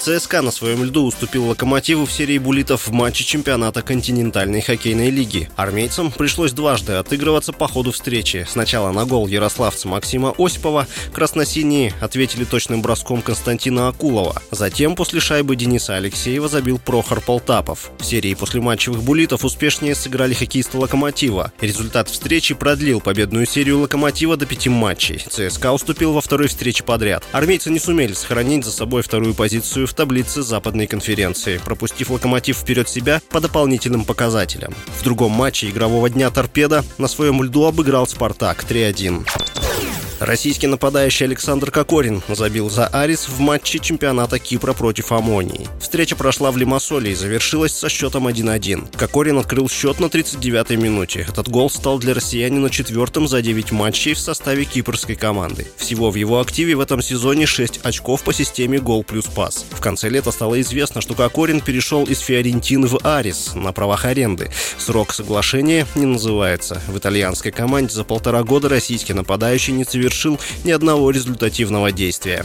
ЦСКА на своем льду уступил «Локомотиву» в серии буллитов в матче чемпионата континентальной хоккейной лиги. Армейцам пришлось дважды отыгрываться по ходу встречи. Сначала на гол ярославца Максима Осипова красносиние ответили точным броском Константина Акулова. Затем после шайбы Дениса Алексеева забил Прохор Полтапов. В серии после матчевых буллитов успешнее сыграли хоккеисты «Локомотива». Результат встречи продлил победную серию «Локомотива» до пяти матчей. ЦСКА уступил во второй встрече подряд. Армейцы не сумели сохранить за собой вторую позицию в таблице западной конференции, пропустив «Локомотив» вперед себя по дополнительным показателям. В другом матче игрового дня «Торпеда» на своем льду обыграл «Спартак» 3-1. Российский нападающий Александр Кокорин забил за Арис в матче чемпионата Кипра против Амонии. Встреча прошла в Лимассоле и завершилась со счетом 1-1. Кокорин открыл счет на 39-й минуте. Этот гол стал для россиянина четвертым за 9 матчей в составе кипрской команды. Всего в его активе в этом сезоне 6 очков по системе гол плюс пас. В конце лета стало известно, что Кокорин перешел из Фиорентины в Арис на правах аренды. Срок соглашения не называется. В итальянской команде за полтора года российский нападающий не совершил совершил ни одного результативного действия.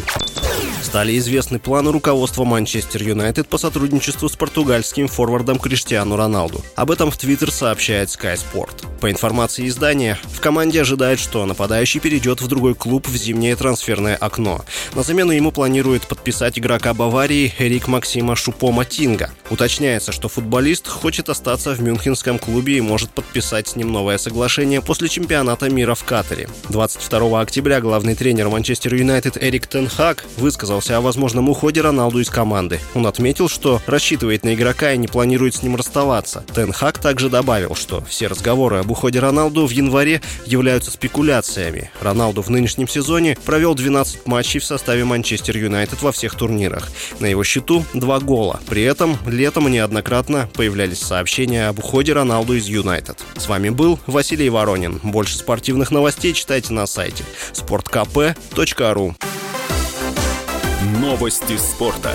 Стали известны планы руководства Манчестер Юнайтед по сотрудничеству с португальским форвардом Криштиану Роналду. Об этом в Твиттер сообщает Sky Sport. По информации издания, в команде ожидает, что нападающий перейдет в другой клуб в зимнее трансферное окно. На замену ему планирует подписать игрока Баварии Эрик Максима Шупо-Матинга. Уточняется, что футболист хочет остаться в мюнхенском клубе и может подписать с ним новое соглашение после чемпионата мира в Катаре. 22 октября главный тренер Манчестер Юнайтед Эрик Тенхак высказал высказался о возможном уходе Роналду из команды. Он отметил, что рассчитывает на игрока и не планирует с ним расставаться. Тен Хак также добавил, что все разговоры об уходе Роналду в январе являются спекуляциями. Роналду в нынешнем сезоне провел 12 матчей в составе Манчестер Юнайтед во всех турнирах. На его счету два гола. При этом летом неоднократно появлялись сообщения об уходе Роналду из Юнайтед. С вами был Василий Воронин. Больше спортивных новостей читайте на сайте sportkp.ru Новости спорта.